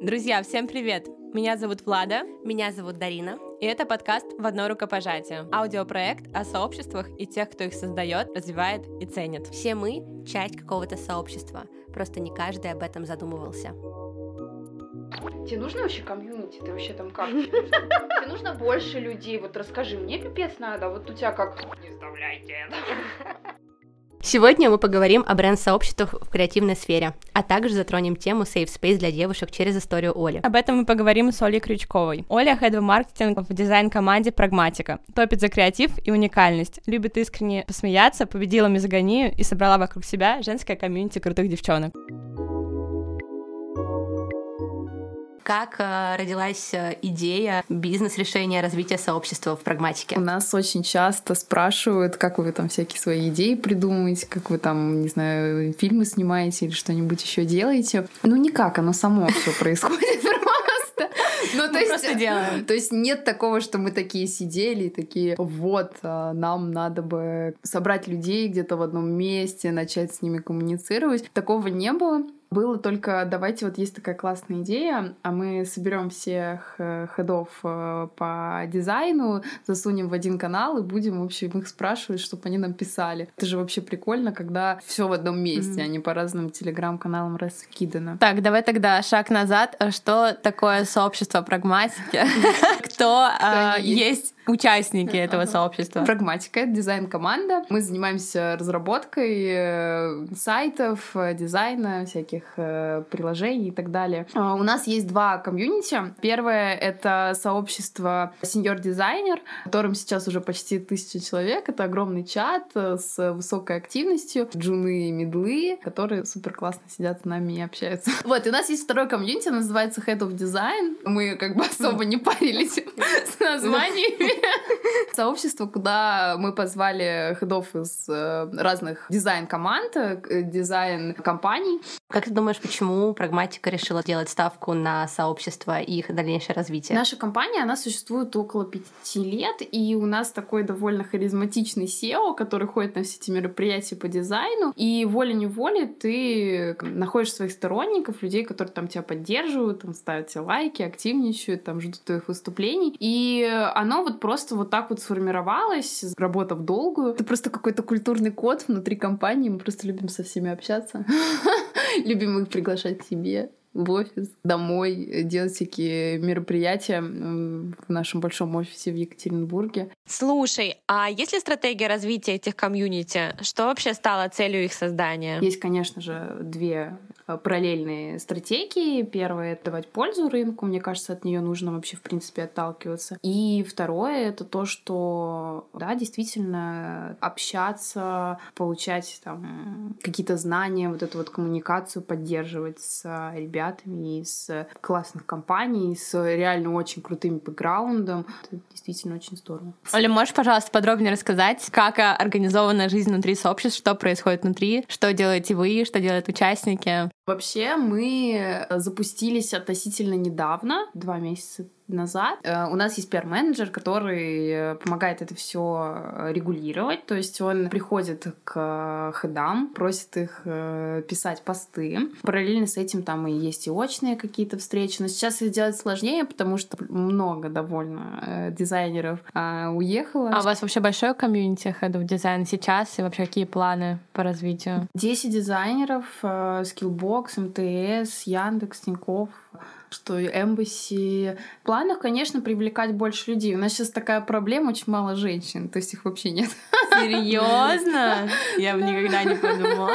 Друзья, всем привет! Меня зовут Влада. Меня зовут Дарина. И это подкаст «В одно рукопожатие». Аудиопроект о сообществах и тех, кто их создает, развивает и ценит. Все мы — часть какого-то сообщества. Просто не каждый об этом задумывался. Тебе нужно вообще комьюнити? Ты вообще там как? Тебе нужно, больше людей? Вот расскажи, мне пипец надо, а вот у тебя как? Не вставляйте это. Сегодня мы поговорим о бренд-сообществах в креативной сфере, а также затронем тему Safe Space для девушек через историю Оли. Об этом мы поговорим с Олей Крючковой. Оля — хед маркетинг в дизайн-команде «Прагматика». Топит за креатив и уникальность, любит искренне посмеяться, победила мизогонию и собрала вокруг себя женское комьюнити крутых девчонок. Как э, родилась э, идея бизнес-решения развития сообщества в прагматике? У нас очень часто спрашивают, как вы там всякие свои идеи придумываете, как вы там, не знаю, фильмы снимаете или что-нибудь еще делаете. Ну никак, оно само все происходит. Ну, есть, просто делаем. То есть нет такого, что мы такие сидели и такие, вот, а, нам надо бы собрать людей где-то в одном месте, начать с ними коммуницировать. Такого не было. Было только, давайте, вот есть такая классная идея, а мы соберем всех э, ходов э, по дизайну, засунем в один канал и будем, в общем, их спрашивать, чтобы они нам писали. Это же вообще прикольно, когда все в одном месте, mm-hmm. а не по разным телеграм-каналам раскидано. Так, давай тогда шаг назад. Что такое сообщество прагматики? Кто а, есть участники этого сообщества? Прагматика — это дизайн-команда. Мы занимаемся разработкой э, сайтов, дизайна, всяких э, приложений и так далее. А, у нас есть два комьюнити. Первое — это сообщество Senior Designer, которым сейчас уже почти тысяча человек. Это огромный чат э, с высокой активностью. Джуны и мидлы, которые супер классно сидят с нами и общаются. Вот, и у нас есть второй комьюнити, называется Head of Design. Мы как бы особо не парились с названиями. Сообщество, куда мы позвали хедов из э, разных дизайн-команд, дизайн-компаний. Как ты думаешь, почему прагматика решила делать ставку на сообщество и их дальнейшее развитие? Наша компания, она существует около пяти лет, и у нас такой довольно харизматичный SEO, который ходит на все эти мероприятия по дизайну, и волей-неволей ты находишь своих сторонников, людей, которые там тебя поддерживают, там ставят тебе лайки, активничают, там ждут твоих выступлений, и оно вот просто вот так вот сформировалось, работа в долгую. Это просто какой-то культурный код внутри компании, мы просто любим со всеми общаться. Любим их приглашать к себе в офис, домой, делать всякие мероприятия в нашем большом офисе в Екатеринбурге. Слушай, а есть ли стратегия развития этих комьюнити? Что вообще стало целью их создания? Есть, конечно же, две Э, параллельные стратегии. Первое — это давать пользу рынку. Мне кажется, от нее нужно вообще, в принципе, отталкиваться. И второе — это то, что, да, действительно общаться, получать там какие-то знания, вот эту вот коммуникацию поддерживать с ребятами из классных компаний, с реально очень крутым бэкграундом. Это действительно очень здорово. Оля, можешь, пожалуйста, подробнее рассказать, как организована жизнь внутри сообществ, что происходит внутри, что делаете вы, что делают участники? Вообще мы запустились относительно недавно, два месяца назад. Э, у нас есть пиар-менеджер, который э, помогает это все э, регулировать. То есть он приходит к хедам, просит их писать посты. Параллельно с этим там и есть и очные какие-то встречи. Но сейчас их делать сложнее, потому что много довольно дизайнеров уехало. А у вас вообще большое комьюнити хедов дизайна сейчас? И вообще какие планы по развитию? 10 дизайнеров, Skillbox, МТС, Яндекс, Тинькофф, что Эмбасси... В планах, конечно, привлекать больше людей. У нас сейчас такая проблема, очень мало женщин, то есть их вообще нет. Серьезно? Я бы никогда не подумала.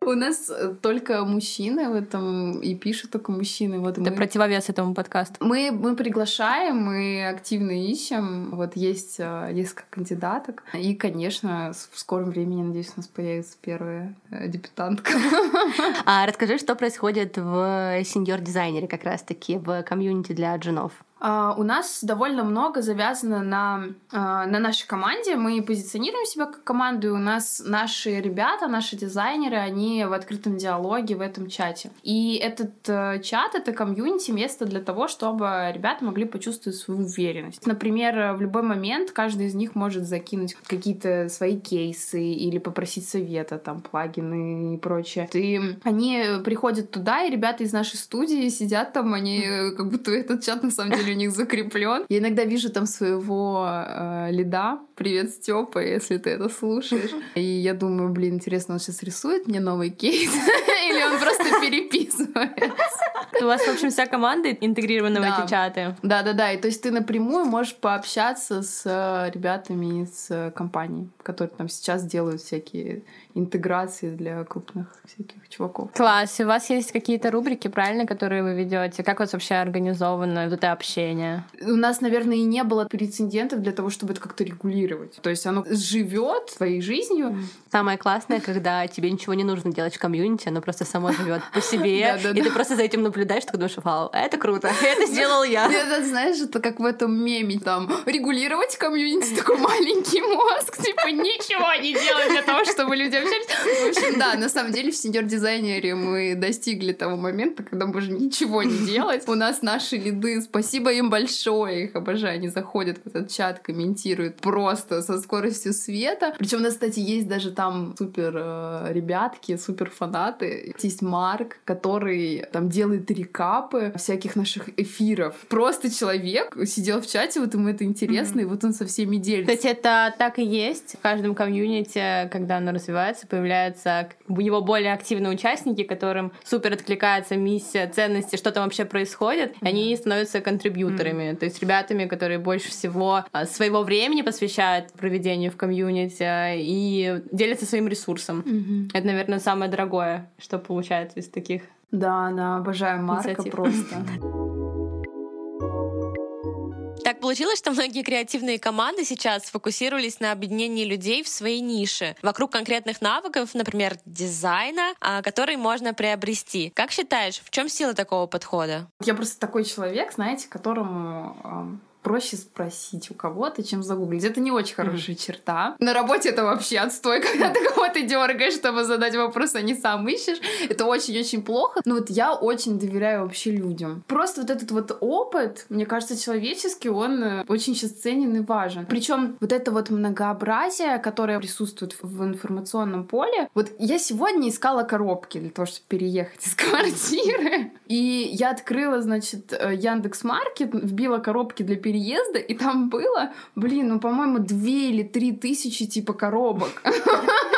У нас только мужчины в этом, и пишут только мужчины. Вот Это мы... противовес этому подкасту. Мы, мы приглашаем, мы активно ищем. Вот есть э, несколько кандидаток. И, конечно, в скором времени, надеюсь, у нас появится первая э, дебютантка. А расскажи, что происходит в сеньор-дизайнере как раз-таки в комьюнити для джунов? Uh, у нас довольно много завязано на, uh, на нашей команде. Мы позиционируем себя как команду, и у нас наши ребята, наши дизайнеры, они в открытом диалоге в этом чате. И этот uh, чат — это комьюнити, место для того, чтобы ребята могли почувствовать свою уверенность. Например, в любой момент каждый из них может закинуть какие-то свои кейсы или попросить совета, там, плагины и прочее. И они приходят туда, и ребята из нашей студии сидят там, они как будто этот чат на самом деле у них закреплен. Я иногда вижу там своего э, лида. Привет, Степа, если ты это слушаешь. И я думаю, блин, интересно, он сейчас рисует мне новый кейс? Или он просто переписывается? У вас, в общем, вся команда интегрирована в эти чаты. Да, да, да. И то есть ты напрямую можешь пообщаться с э, ребятами из э, компании, которые там сейчас делают всякие интеграции для крупных всяких чуваков. Класс. И у вас есть какие-то рубрики, правильно, которые вы ведете? Как у вас вообще организовано вот это общение? У нас, наверное, и не было прецедентов для того, чтобы это как-то регулировать. То есть оно живет своей жизнью. Самое классное, когда тебе ничего не нужно делать в комьюнити, оно просто само живет по себе, и ты просто за этим наблюдаешь, ты думаешь, вау, это круто, это сделал я. Это, знаешь, это как в этом меме, там, регулировать комьюнити, такой маленький мозг, типа, ничего не делать для того, чтобы люди общались. В общем, да, на самом деле в сеньор-дизайнере мы достигли того момента, когда можем ничего не делать. У нас наши лиды, спасибо им большое, их обожаю, они заходят в этот чат, комментируют просто со скоростью света. Причем у нас, кстати, есть даже там супер э, ребятки, супер фанаты. Есть Марк, который там делает рекапы всяких наших эфиров. Просто человек сидел в чате, вот ему это интересно, mm-hmm. и вот он со всеми делится. Кстати, это так и есть. В каждом комьюнити, когда оно развивается, появляются у него более активные участники, которым супер откликается миссия, ценности, что там вообще происходит, mm-hmm. они становятся контрибьюторами, mm-hmm. то есть ребятами, которые больше всего а, своего времени посвящают проведению в комьюнити и делятся своим ресурсом. Mm-hmm. Это, наверное, самое дорогое, что получается из таких да, да, обожаю Марка инициатив. просто. Так получилось, что многие креативные команды сейчас сфокусировались на объединении людей в своей нише, вокруг конкретных навыков, например, дизайна, а, который можно приобрести. Как считаешь, в чем сила такого подхода? Я просто такой человек, знаете, которому проще спросить у кого-то, чем загуглить. Это не очень хорошая mm-hmm. черта. На работе это вообще отстой, когда ты кого-то дергаешь, чтобы задать вопрос, а не сам ищешь. Это очень-очень плохо. Но вот я очень доверяю вообще людям. Просто вот этот вот опыт, мне кажется, человеческий, он э, очень сейчас ценен и важен. Причем вот это вот многообразие, которое присутствует в информационном поле. Вот я сегодня искала коробки для того, чтобы переехать из квартиры. И я открыла, значит, э, Яндекс Маркет, вбила коробки для переезда переезда, и там было, блин, ну, по-моему, две или три тысячи типа коробок.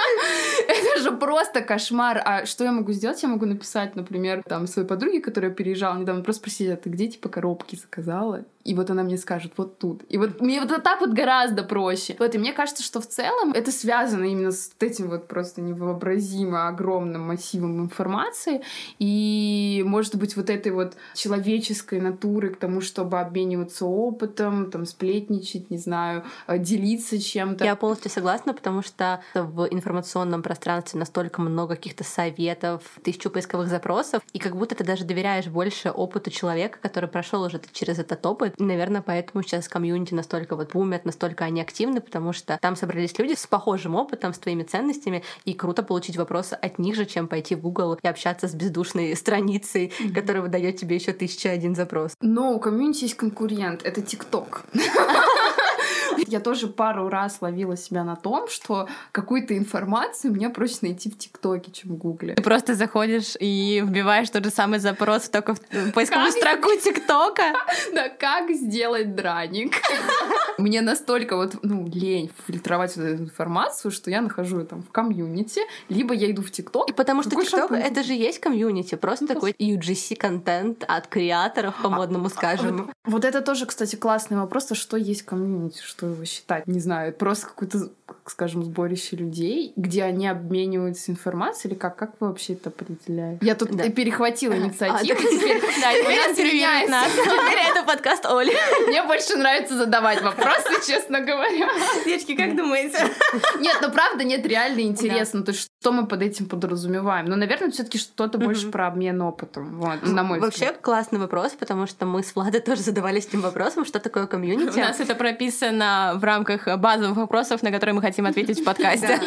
Же просто кошмар. А что я могу сделать? Я могу написать, например, там, своей подруге, которая переезжала недавно, просто спросить, а ты где, типа, коробки заказала? И вот она мне скажет, вот тут. И вот мне вот так вот гораздо проще. Вот, и мне кажется, что в целом это связано именно с этим вот просто невообразимо огромным массивом информации. И, может быть, вот этой вот человеческой натуры к тому, чтобы обмениваться опытом, там, сплетничать, не знаю, э, делиться чем-то. Я полностью согласна, потому что в информационном пространстве настолько много каких-то советов, тысячу поисковых запросов, и как будто ты даже доверяешь больше опыту человека, который прошел уже через этот опыт, наверное, поэтому сейчас комьюнити настолько вот бумят, настолько они активны, потому что там собрались люди с похожим опытом, с твоими ценностями, и круто получить вопросы от них же, чем пойти в Google и общаться с бездушной страницей, mm-hmm. которая выдает тебе еще тысяча один запрос. Но у комьюнити есть конкурент, это ТикТок. Я тоже пару раз ловила себя на том, что какую-то информацию мне проще найти в ТикТоке, чем в Гугле. Ты просто заходишь и вбиваешь тот же самый запрос только в поисковую строку ТикТока. Да, как сделать драник. Мне настолько вот, ну, лень фильтровать эту информацию, что я нахожу ее там в комьюнити, либо я иду в ТикТок. И потому что ТикТок — это же есть комьюнити, просто такой UGC-контент от креаторов, по-модному скажем. Вот это тоже, кстати, классный вопрос, а что есть комьюнити, что его считать? Не знаю, просто какой-то, скажем, сборище людей, где они обмениваются информацией, или как? Как вы вообще это определяете? Я тут Да. перехватила А, инициативу. теперь это подкаст Оли. Мне больше нравится задавать вопросы, честно говоря. Девочки, как думаете? Нет, ну правда, нет, реально интересно. То есть, что мы под этим подразумеваем? Ну, наверное, все-таки что-то больше про обмен опытом. Вот, на мой Вообще классный вопрос, потому что мы с Владой тоже задавались этим вопросом, что такое У комьюнити. нас это прописано в рамках базовых вопросов, на которые мы хотим ответить в подкасте.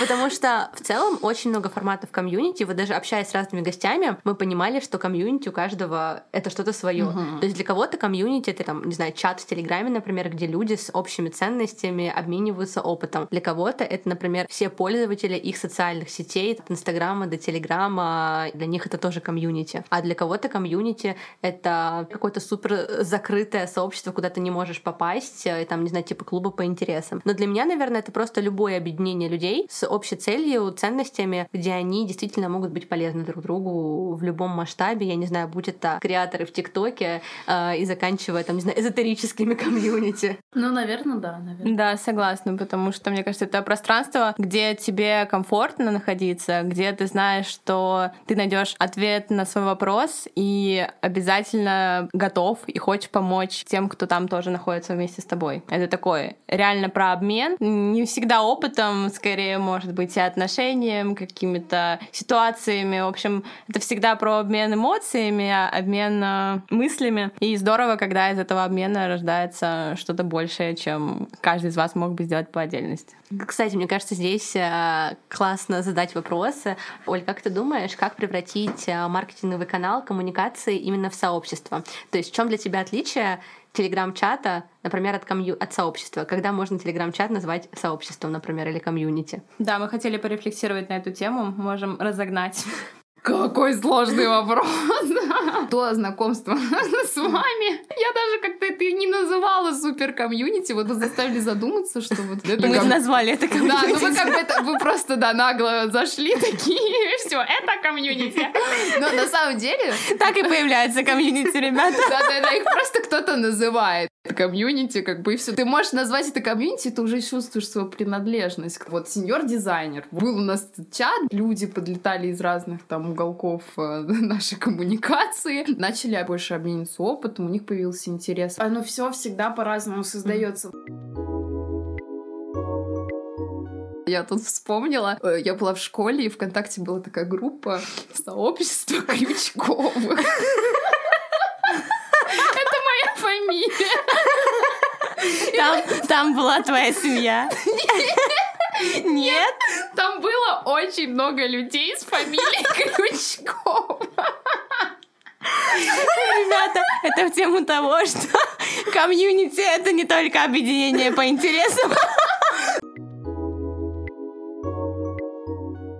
Потому что в целом очень много форматов комьюнити. Вот даже общаясь с разными гостями, мы понимали, что комьюнити у каждого это что-то свое. Мгм. То есть для кого-то комьюнити это там, не знаю, чат в Телеграме, например, где люди с общими ценностями обмениваются опытом. Для кого-то это, например, все пользователи их социальных сетей, от Инстаграма до Телеграма, для них это тоже комьюнити. А для кого-то комьюнити это какое-то супер закрытое сообщество, куда ты не можешь попасть, э, там, не знаю, типа клуба по интересам. Но для меня, наверное, это просто любое объединение людей с общей целью, ценностями, где они действительно могут быть полезны друг другу в любом масштабе. Я не знаю, будь это креаторы в ТикТоке э, и заканчивая, там, не знаю, эзотерическими комьюнити. Ну, наверное, да, наверное. Да, согласна, потому что, мне кажется, это пространство, где тебе комфортно находиться, где ты знаешь, что ты найдешь ответ на свой вопрос и обязательно готов и хочешь помочь тем, кто там тоже находится вместе с тобой. Это такое реально про обмен. Не всегда опытом, скорее, может быть, и отношением, какими-то ситуациями. В общем, это всегда про обмен эмоциями, обмен э, мыслями. И здорово, когда из этого обмена рождается что-то большее, чем каждый из вас мог бы сделать по отдельности. Кстати, мне кажется, здесь э, классно задать вопросы. Оль, как ты думаешь, как превратить э, маркетинговый канал коммуникации именно в сообщество? То есть в чем для тебя отличие телеграм-чата, например, от, комью... от сообщества? Когда можно телеграм-чат назвать сообществом, например, или комьюнити? Да, мы хотели порефлексировать на эту тему, можем разогнать. Какой сложный вопрос. До знакомства с вами я даже как-то это и не называла супер комьюнити. Вот вы заставили задуматься, что вот это Мы назвали это Да, ну вы комьюнити. как бы это, вы просто, да, нагло зашли такие, все, это комьюнити. Но на самом деле, Так и появляется комьюнити, ребята. да, да, да, их просто кто-то называет комьюнити, как бы и все. Ты можешь назвать это комьюнити, ты уже чувствуешь свою принадлежность. Вот сеньор-дизайнер. Был у нас чат, люди подлетали из разных там уголков э, нашей коммуникации, начали больше обмениваться опытом, у них появился интерес. Оно все всегда по-разному создается. Я тут вспомнила, э, я была в школе, и ВКонтакте была такая группа «Сообщество Крючковых». Это моя фамилия. Там, там была твоя семья. Нет? Было очень много людей с фамилией Крючкова. Ребята, это в тему того, что комьюнити — это не только объединение по интересам.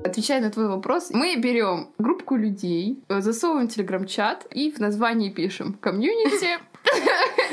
Отвечая на твой вопрос, мы берем группку людей, э, засовываем телеграм-чат и в названии пишем комьюнити.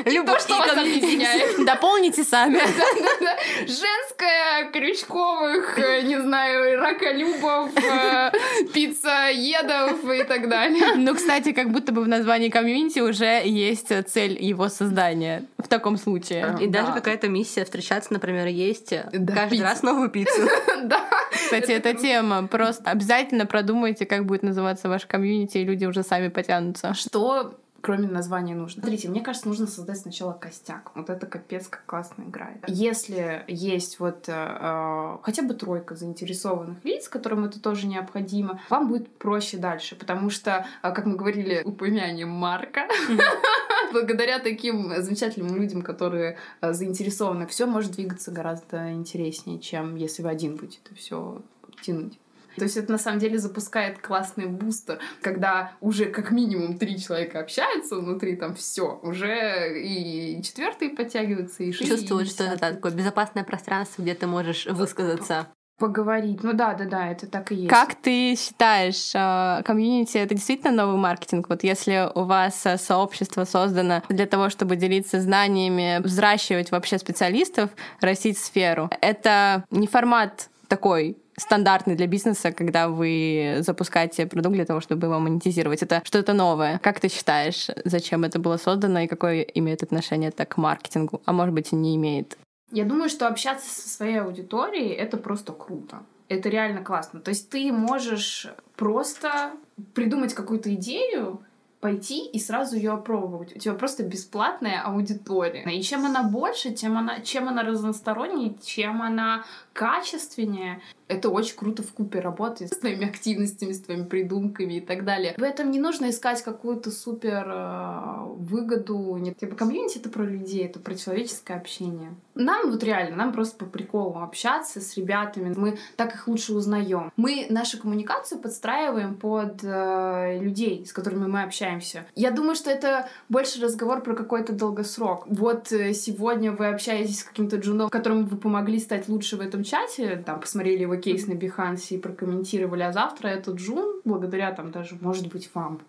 Любовь что вас объединяет. Дополните сами. Женская, Крючковых, э, не знаю, раколюбов, э, пиццаедов и так далее. Ну, кстати, как будто бы в названии комьюнити уже есть цель его создания в таком случае. И Да. даже какая-то миссия встречаться, например, есть э, каждый раз новую пиццу. Да. Кстати, это тема. Просто обязательно продумайте, как будет называться ваш комьюнити, и люди уже сами потянутся. Что кроме названия нужно? Смотрите, мне кажется, нужно создать сначала костяк. Вот это капец как классно играет. Если есть вот э, э, хотя бы тройка заинтересованных лиц, которым это тоже необходимо, вам будет проще дальше, потому что, э, как мы говорили, упомянем Марка, благодаря таким замечательным людям, которые э, заинтересованы, все может двигаться гораздо интереснее, чем если вы один будете это все тянуть. То есть это на самом деле запускает классный бустер, когда уже как минимум три человека общаются внутри, там все, уже и четвертый подтягивается, и шестый. Чувствовать, и что это такое безопасное пространство, где ты можешь высказаться. Поговорить. Ну да, да, да, это так и есть. Как ты считаешь, э, комьюнити — это действительно новый маркетинг? Вот если у вас э, сообщество создано для того, чтобы делиться знаниями, взращивать вообще специалистов, растить сферу, это не формат такой стандартный для бизнеса, когда вы запускаете продукт для того, чтобы его монетизировать? Это что-то новое. Как ты считаешь, зачем это было создано и какое имеет отношение это к маркетингу? А может быть и не имеет? Я думаю, что общаться со своей аудиторией — это просто круто. Это реально классно. То есть ты можешь просто придумать какую-то идею, пойти и сразу ее опробовать. У тебя просто бесплатная аудитория. И чем она больше, тем она, чем она разностороннее, чем она качественнее, это очень круто в купе работает с твоими активностями, с твоими придумками и так далее. В этом не нужно искать какую-то супер э, выгоду. Нет, типа комьюнити это про людей, это про человеческое общение. Нам вот реально, нам просто по приколу общаться с ребятами. Мы так их лучше узнаем. Мы нашу коммуникацию подстраиваем под э, людей, с которыми мы общаемся. Я думаю, что это больше разговор про какой-то долгосрок. Вот э, сегодня вы общаетесь с каким-то джуном, которому вы помогли стать лучше в этом чате, там, посмотрели его кейс на Behance и прокомментировали, а завтра этот Джун, благодаря там даже, может быть, вам,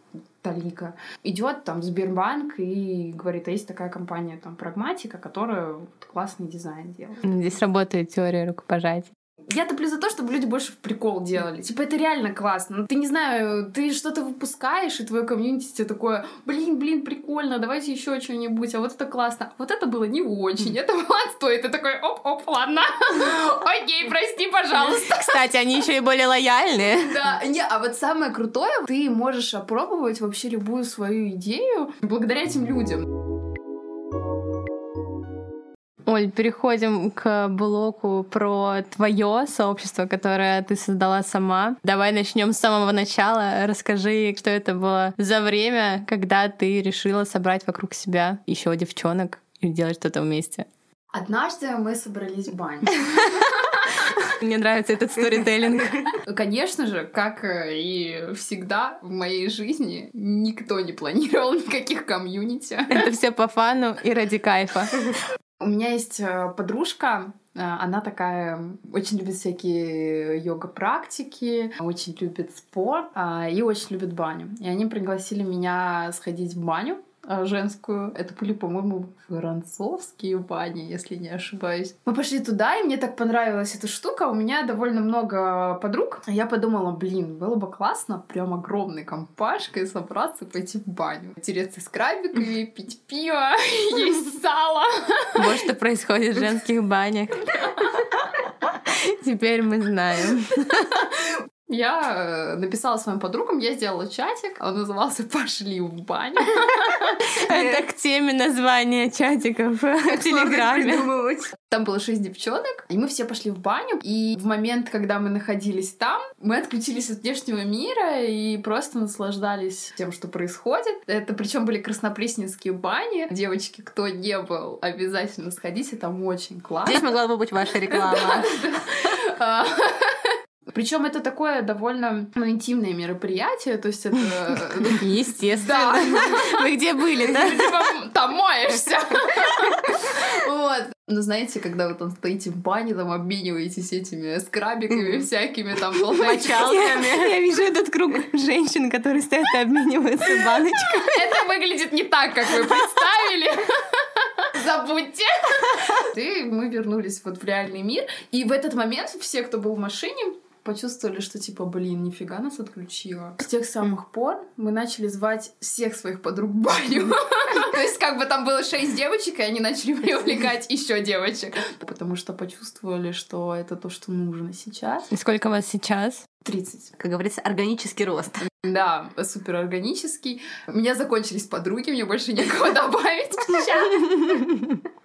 Талика, идет там Сбербанк и говорит, а есть такая компания там Прагматика, которая классный дизайн делает. Здесь работает теория рукопожатия. Я топлю за то, чтобы люди больше в прикол делали. Типа, это реально классно. Ты не знаю, ты что-то выпускаешь, и твое комьюнити тебе такое, блин, блин, прикольно, давайте еще что-нибудь, а вот это классно. Вот это было не очень, это было отстой. Ты такой, оп-оп, ладно. Окей, прости, пожалуйста. Кстати, они еще и более лояльные. Да, не, а вот самое крутое, ты можешь опробовать вообще любую свою идею благодаря этим людям. Оль, переходим к блоку про твое сообщество, которое ты создала сама. Давай начнем с самого начала. Расскажи, что это было за время, когда ты решила собрать вокруг себя еще девчонок и делать что-то вместе. Однажды мы собрались в баню. Мне нравится этот сторителлинг. Конечно же, как и всегда в моей жизни, никто не планировал никаких комьюнити. Это все по фану и ради кайфа. У меня есть э, подружка, э, она такая, очень любит всякие йога-практики, очень любит спорт а, и очень любит баню. И они пригласили меня сходить в баню женскую. Это были, по-моему, воронцовские бани, если не ошибаюсь. Мы пошли туда, и мне так понравилась эта штука. У меня довольно много подруг. Я подумала, блин, было бы классно прям огромной компашкой собраться, пойти в баню. Тереться с крабиками, пить пиво, есть сало. Вот что происходит в женских банях. Теперь мы знаем. Я э, написала своим подругам, я сделала чатик, он назывался «Пошли в баню». Это к теме названия чатиков в Телеграме. Там было шесть девчонок, и мы все пошли в баню. И в момент, когда мы находились там, мы отключились от внешнего мира и просто наслаждались тем, что происходит. Это причем были краснопресненские бани. Девочки, кто не был, обязательно сходите, там очень классно. Здесь могла бы быть ваша реклама. Причем это такое довольно ну, интимное мероприятие, то есть это... Естественно. Вы где были, да? Там моешься. Вот. Ну, знаете, когда вы там стоите в бане, там обмениваетесь этими скрабиками всякими, там, мочалками. Я вижу этот круг женщин, которые стоят и обмениваются баночками. Это выглядит не так, как вы представили. Забудьте. И мы вернулись вот в реальный мир. И в этот момент все, кто был в машине, почувствовали, что типа, блин, нифига нас отключила. С тех самых пор мы начали звать всех своих подруг в баню. То есть как бы там было шесть девочек, и они начали привлекать еще девочек. Потому что почувствовали, что это то, что нужно сейчас. И сколько вас сейчас? 30. Как говорится, органический рост. Да, супер органический. У меня закончились подруги, мне больше некого добавить.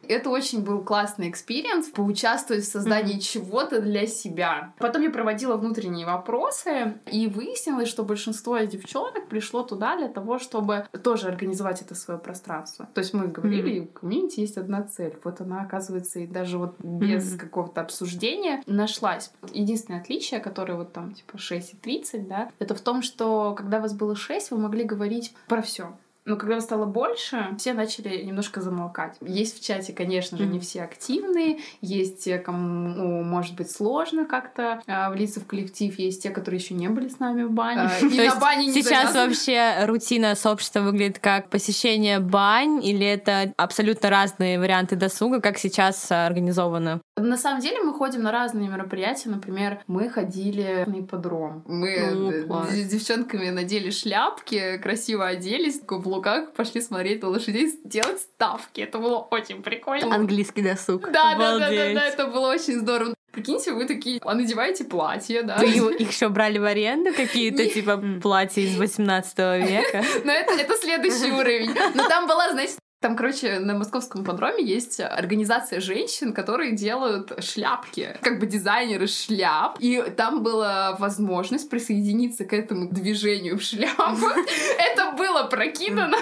Это очень был классный experience, поучаствовать в создании mm-hmm. чего-то для себя. Потом я проводила внутренние вопросы, и выяснилось, что большинство девчонок пришло туда для того, чтобы тоже организовать это свое пространство. То есть мы говорили, mm-hmm. у комьюнити есть одна цель. Вот она, оказывается, и даже вот без mm-hmm. какого-то обсуждения нашлась. Единственное отличие, которое вот там типа 6 и 30, да, это в том, что когда вас было 6, вы могли говорить про все. Но когда стало больше, все начали немножко замолкать. Есть в чате, конечно же, не все активные, есть те, кому ну, может быть сложно как-то а, влиться в коллектив, есть те, которые еще не были с нами в бане. А, и на бане не сейчас вообще рутина сообщества выглядит как посещение бань, или это абсолютно разные варианты досуга, как сейчас организовано? На самом деле мы ходим на разные мероприятия. Например, мы ходили на ипподром. Мы Ну, с девчонками надели шляпки, красиво оделись, в каблуках, пошли смотреть на лошадей, делать ставки. Это было очень прикольно. Английский досуг. Да, да, да, да, да, это было очень здорово. Прикиньте, вы такие, а надеваете платье, да? Вы их еще брали в аренду какие-то, типа, платья из 18 века? Но это, это следующий уровень. Но там была, знаете, там, короче, на московском подроме есть организация женщин, которые делают шляпки, как бы дизайнеры шляп. И там была возможность присоединиться к этому движению в шляпу. Это было прокидано.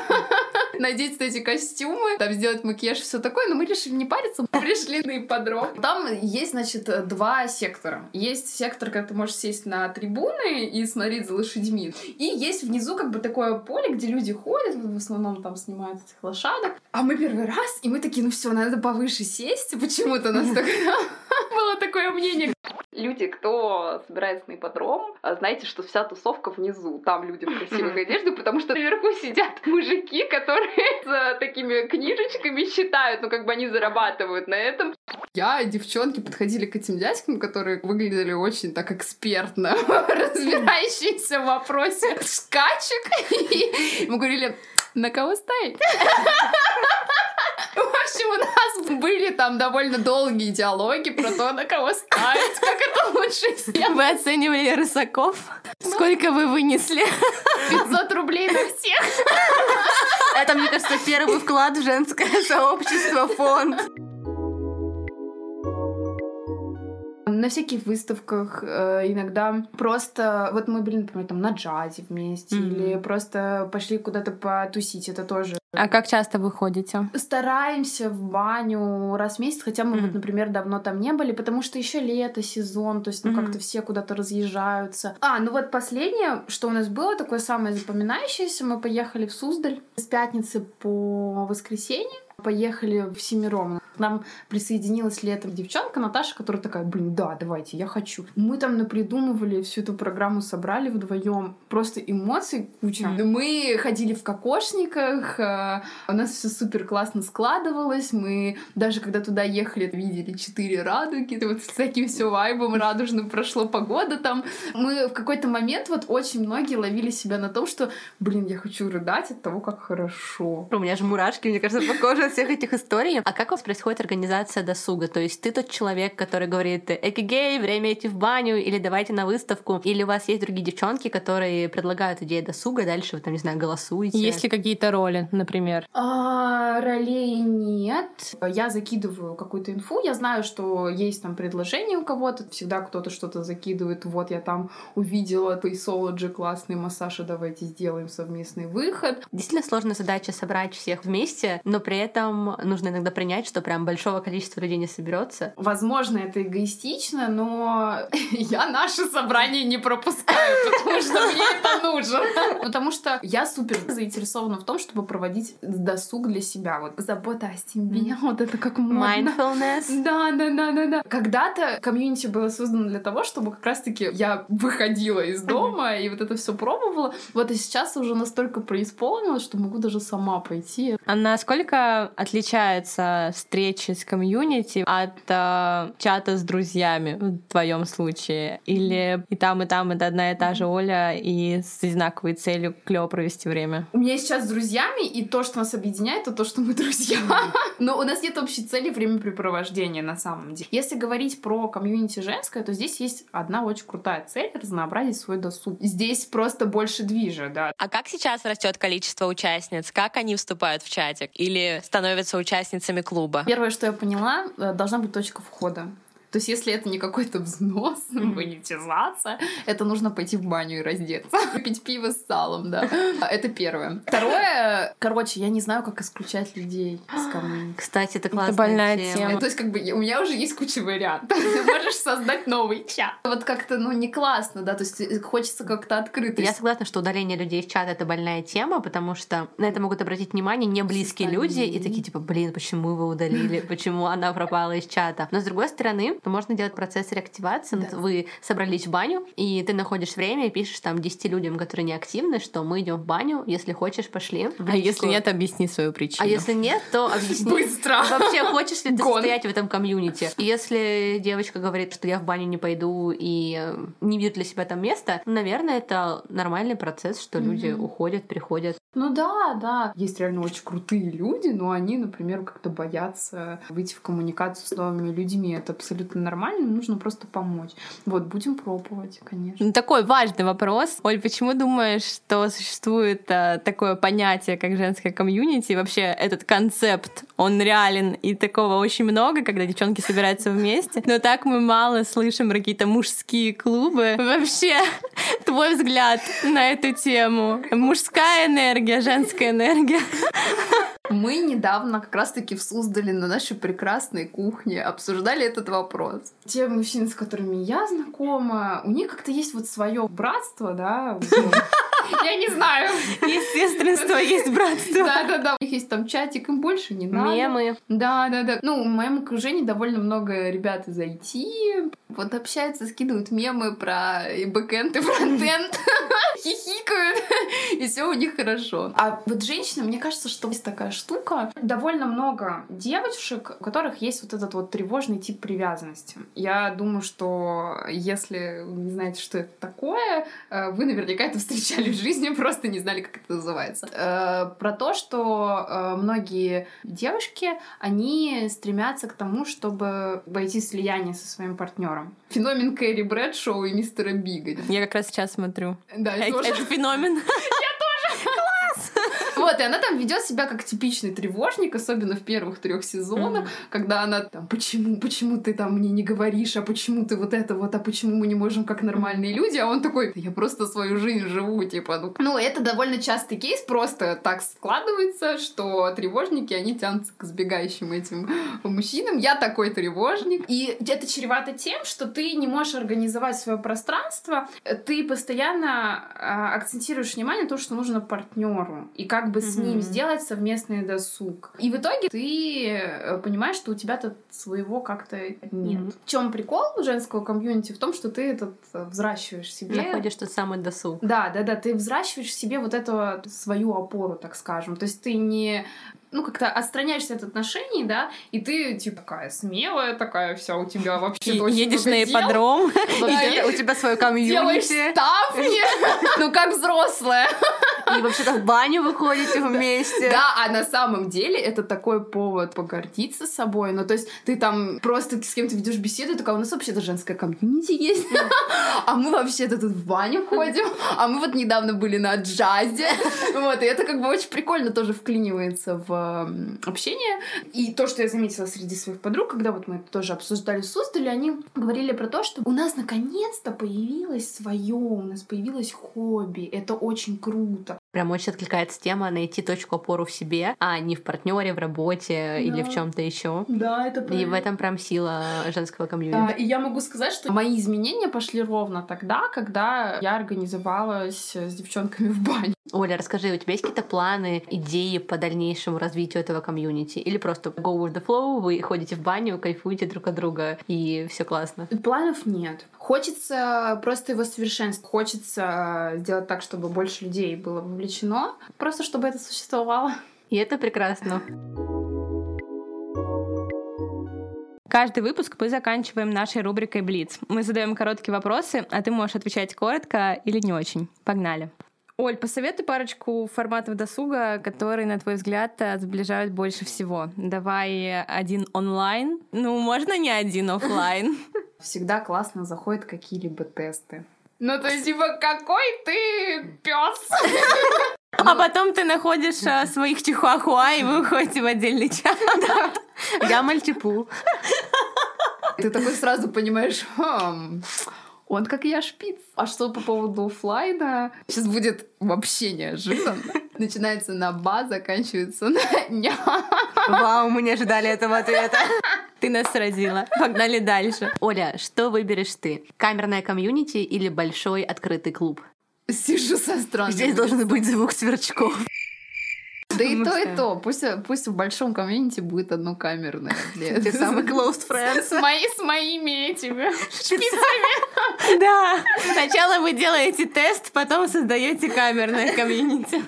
Надеть эти костюмы, там сделать макияж, все такое. Но мы решили не париться. Мы пришли на ипподром. Там есть, значит, два сектора. Есть сектор, когда ты можешь сесть на трибуны и смотреть за лошадьми. И есть внизу как бы такое поле, где люди ходят, в основном там снимают этих лошадок. А мы первый раз, и мы такие, ну все, надо повыше сесть. Почему-то нас так было такое мнение. Люди, кто собирается на ипподром, а, знаете, что вся тусовка внизу. Там люди в красивых одеждах, потому что наверху сидят мужики, которые с такими книжечками считают, ну как бы они зарабатывают на этом. Я и девчонки подходили к этим дядькам, которые выглядели очень так экспертно, разбирающиеся в вопросе скачек. И мы говорили, на кого ставить? В общем, у нас были там довольно долгие диалоги про то, на кого ставить, как это лучше всем. Вы оценивали рысаков? Сколько вы вынесли? 500 рублей на всех. Это, мне кажется, первый вклад в женское сообщество фонд. На всяких выставках э, иногда просто... Вот мы были, например, там на джазе вместе, Мгм. или просто пошли куда-то потусить, это тоже А как часто вы ходите? Стараемся в баню раз в месяц, хотя мы, Мгм. вот, например, давно там не были, потому что еще лето, сезон, то есть, ну, Мгм. как-то все куда-то разъезжаются. А, ну вот последнее, что у нас было, такое самое запоминающееся, мы поехали в Суздаль с пятницы по воскресенье, поехали в Семиром. К нам присоединилась летом девчонка Наташа, которая такая, блин, да, давайте, я хочу. Мы там напридумывали, всю эту программу собрали вдвоем. Просто эмоций куча. Мгм. Мы ходили в кокошниках, э, у нас все супер классно складывалось. Мы даже когда туда ехали, видели четыре радуги. Вот с таким все вайбом радужным прошло погода там. Мы в какой-то момент вот очень многие ловили себя на том, что, блин, я хочу рыдать от того, как хорошо. У меня же мурашки, мне кажется, по коже всех этих историй. А как у вас происходит организация досуга? То есть ты тот человек, который говорит, экигей, время идти в баню, или давайте на выставку, или у вас есть другие девчонки, которые предлагают идеи досуга, дальше вы там, не знаю, голосуете? Есть ли какие-то роли, например? А, ролей нет. Я закидываю какую-то инфу. Я знаю, что есть там предложение у кого-то. Всегда кто-то что-то закидывает. Вот я там увидела Paysology, классный массаж, давайте сделаем совместный выход. Действительно сложная задача собрать всех вместе, но при этом нужно иногда принять, что прям большого количества людей не соберется. Возможно, это эгоистично, но я наши собрания не пропускаю, потому что мне это нужно. Потому что я супер заинтересована в том, чтобы проводить досуг для себя. Вот забота о себе, вот это как модно. Mindfulness. Да, да, да, да, да. Когда-то комьюнити было создано для того, чтобы как раз-таки я выходила из дома и вот это все пробовала. Вот и сейчас уже настолько преисполнилось, что могу даже сама пойти. А насколько отличается встреча с комьюнити от э, чата с друзьями в твоем случае? Или и там, и там это одна и та же Оля, и с одинаковой целью клево провести время? У меня сейчас с друзьями, и то, что нас объединяет, это то, что мы друзья. Но у нас нет общей цели времяпрепровождения на самом деле. Если говорить про комьюнити женское, то здесь есть одна очень крутая цель — разнообразить свой досуг. Здесь просто больше движа, да. А как сейчас растет количество участниц? Как они вступают в чатик? Или становятся участницами клуба? Первое, что я поняла, э, должна быть точка входа. То есть, если это не какой-то взнос, монетизация, это нужно пойти в баню и раздеться. Пить пиво с салом, да. Это первое. Второе, короче, я не знаю, как исключать людей с комьюнити. Кстати, это классная больная тема. тема. То есть, как бы, у меня уже есть куча вариантов. Ты можешь создать новый чат. Вот как-то, ну, не классно, да, то есть э, хочется как-то открыто. Я согласна, что удаление людей из чата — это больная тема, потому что на это могут обратить внимание не близкие люди и такие, типа, блин, почему вы удалили, почему она пропала из чата. Но, с другой стороны, то можно делать процесс реактивации. Да. Вы собрались в баню, и ты находишь время и пишешь там 10 людям, которые не активны, что мы идем в баню, если хочешь, пошли. А если нет, объясни свою причину. А если нет, то объясни. Быстро. Вообще, хочешь ли ты Гон. состоять в этом комьюнити? Если девочка говорит, что я в баню не пойду и не вижу для себя там места, наверное, это нормальный процесс, что люди Мгм. уходят, приходят. Ну да, да. Есть реально очень крутые люди, но они, например, как-то боятся выйти в коммуникацию с новыми людьми. Это абсолютно нормально, нужно просто помочь. Вот, будем пробовать, конечно. Ну, Такой важный вопрос. Оль, почему думаешь, что существует а, такое понятие, как женское комьюнити? Вообще этот концепт, он реален, и такого очень много, когда девчонки собираются вместе. Но так мы мало слышим какие-то мужские клубы. Вообще, твой взгляд на эту тему? Мужская энергия, женская энергия. Мы недавно как раз-таки в Суздале на нашей прекрасной кухне обсуждали этот вопрос. Те мужчины, с которыми я знакома, у них как-то есть вот свое братство, да? Я не знаю. Есть сестринство, есть братство. Да-да-да. У них есть там чатик, им больше не надо. Мемы. Да, да, да. Ну, в моем окружении довольно много ребят из IT. Вот общаются, скидывают мемы про и бэкэнд, и фронтенд. Хихикают. И все у них хорошо. А вот женщины, мне кажется, что есть такая штука. Довольно много девочек, у которых есть вот этот вот тревожный тип привязанности. Я думаю, что если вы не знаете, что это такое, э, вы наверняка это встречали в жизни, просто не знали, как это называется. Э, Про то, что э, многие девушки, они стремятся к тому, чтобы войти в слияние со своим партнером. Феномен Кэрри Брэдшоу и мистера Бига. Я как раз сейчас смотрю. Да, я Это тоже. это феномен. Вот, и она там ведет себя как типичный тревожник, особенно в первых трех сезонах, когда она там, почему, почему ты там мне не говоришь, а почему ты вот это вот, а почему мы не можем как нормальные люди, а он такой, «Да я просто свою жизнь живу, типа, ну. Ну, это довольно частый кейс, просто так складывается, что тревожники, они тянутся к сбегающим этим мужчинам. Я такой тревожник. И это чревато тем, что ты не можешь организовать свое пространство, ты постоянно а, акцентируешь внимание на то, что нужно партнеру, и как бы с Мгм. ним сделать совместный досуг. И в итоге ты э, понимаешь, что у тебя тут своего как-то нет. Нет. В чем прикол женского комьюнити? В том, что ты этот э, взращиваешь себе. Находишь тот самый досуг. Да, да, да, ты взращиваешь себе вот эту свою опору, так скажем. То есть ты не ну, как-то отстраняешься от отношений, да, и ты, типа, такая смелая, такая вся у тебя вообще И Едешь на ипподром. У тебя свое Делаешь комьюнити. ставни, ну, как взрослая. И вообще-то в баню выходите вместе. Да, а на самом деле это такой повод погордиться собой. Ну, то есть ты там просто с кем-то ведешь беседу, и такая, у нас вообще-то женская комьюнити есть, а мы вообще-то тут в баню ходим, а мы вот недавно были на джазе. Вот, и это как бы очень прикольно тоже вклинивается в общение. И то, что я заметила среди своих подруг, когда вот мы это тоже обсуждали в Суздале, они говорили про то, что у нас наконец-то появилось свое, у нас появилось хобби, это очень круто. Прям очень откликается тема найти точку опору в себе, а не в партнере, в работе или в Да. чем-то еще. Да, это И в этом прям сила женского Да, комьюнити. и я могу сказать, что мои изменения пошли ровно тогда, когда я организовалась с девчонками в бане. Оля, расскажи, у тебя есть какие-то планы, идеи по дальнейшему развитию этого комьюнити? Или просто go with the flow, вы ходите в баню, кайфуете друг от друга, и все классно? Планов нет. Хочется просто его совершенствовать. Хочется сделать так, чтобы больше людей было вовлечено. Просто чтобы это существовало. И это прекрасно. Каждый выпуск мы заканчиваем нашей рубрикой Блиц. Мы задаем короткие вопросы, а ты можешь отвечать коротко или не очень. Погнали. Оль, посоветуй парочку форматов досуга, которые, на твой взгляд, э, сближают больше всего. Давай один онлайн. Ну, можно не один офлайн. Всегда классно заходят какие-либо тесты. Ну, то есть, типа, какой ты пес? А потом ты находишь э, своих чихуахуа, и вы уходите в отдельный чат. Я мальтипу. Ты такой сразу понимаешь, «Хм, он как я шпиц. А что по поводу оффлайна? Сейчас будет вообще неожиданно. Начинается на ба, заканчивается на ня. Вау, мы не ожидали этого ответа. Ты нас сразила. Погнали дальше. Оля, что выберешь ты? Камерное комьюнити или большой открытый клуб? Сижу со странным. Здесь должен быть звук сверчков. Да и то, и то. Пусть, пусть в большом комьюнити будет однокамерное. Ты самый close friend. С, мои, с моими этими шпицами. Да. Сначала вы делаете тест, потом создаете камерное комьюнити.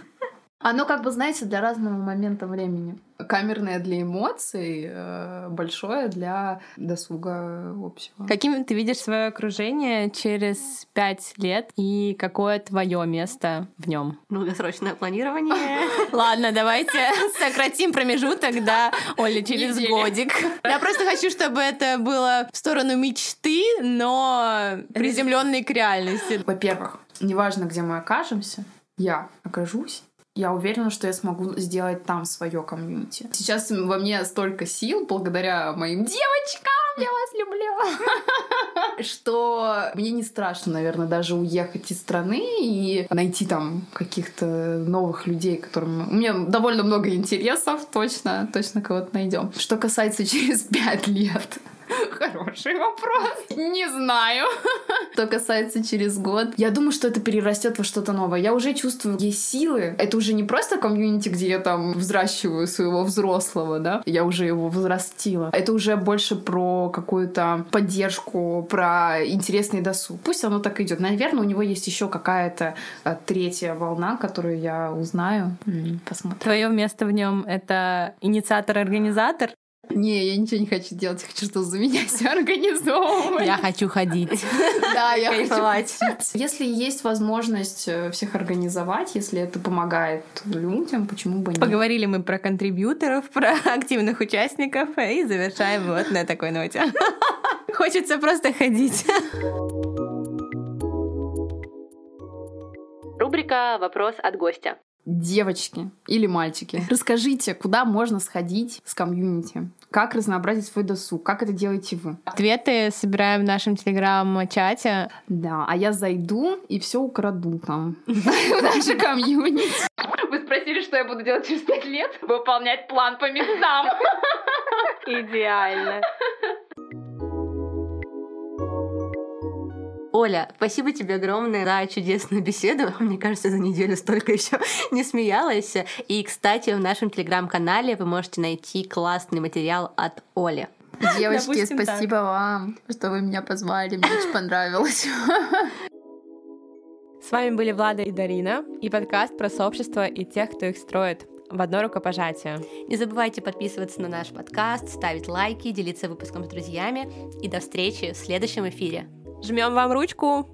Оно как бы, знаете, для разного момента времени. Камерное для эмоций, э, большое для досуга общего. Каким ты видишь свое окружение через пять лет и какое твое место в нем? Долгосрочное планирование. Ладно, давайте сократим промежуток до Оли через годик. Я просто хочу, чтобы это было в сторону мечты, но приземленной к реальности. Во-первых, неважно, где мы окажемся, я окажусь. Я уверена, что я смогу сделать там свое комьюнити. Сейчас во мне столько сил, благодаря моим девочкам, я вас люблю, что мне не страшно, наверное, даже уехать из страны и найти там каких-то новых людей, которым... У меня довольно много интересов, точно, точно кого-то найдем. Что касается через пять лет, Хороший вопрос. Не знаю. Что касается через год, я думаю, что это перерастет во что-то новое. Я уже чувствую, есть силы. Это уже не просто комьюнити, где я там взращиваю своего взрослого, да. Я уже его взрастила. Это уже больше про какую-то поддержку, про интересный досуг. Пусть оно так идет. Наверное, у него есть еще какая-то э, третья волна, которую я узнаю. Посмотрим. Твое место в нем это инициатор-организатор. Не, я ничего не хочу делать. Я хочу, чтобы за меня все организовывали. Я хочу ходить. Да, я хочу Кайфовать. ходить. Если есть возможность э, всех организовать, если это помогает людям, почему бы нет? Поговорили мы про контрибьюторов, про активных участников и завершаем вот на такой ноте. Хочется просто ходить. Рубрика «Вопрос от гостя». Девочки или мальчики, расскажите, куда можно сходить с комьюнити? Как разнообразить свой досуг? Как это делаете вы? Ответы собираем в нашем телеграм-чате. Да, а я зайду и все украду там. В наше комьюнити. Вы спросили, что я буду делать через пять лет? Выполнять план по местам. Идеально. Оля, спасибо тебе огромное за чудесную беседу. Мне кажется, за неделю столько еще не смеялась. И, кстати, в нашем телеграм-канале вы можете найти классный материал от Оли. Девочки, Допустим, так. спасибо вам, что вы меня позвали. Мне очень понравилось. С вами были Влада и Дарина и подкаст про сообщество и тех, кто их строит. В одно рукопожатие. Не забывайте подписываться на наш подкаст, ставить лайки, делиться выпуском с друзьями. И до встречи в следующем эфире. Жмем вам ручку.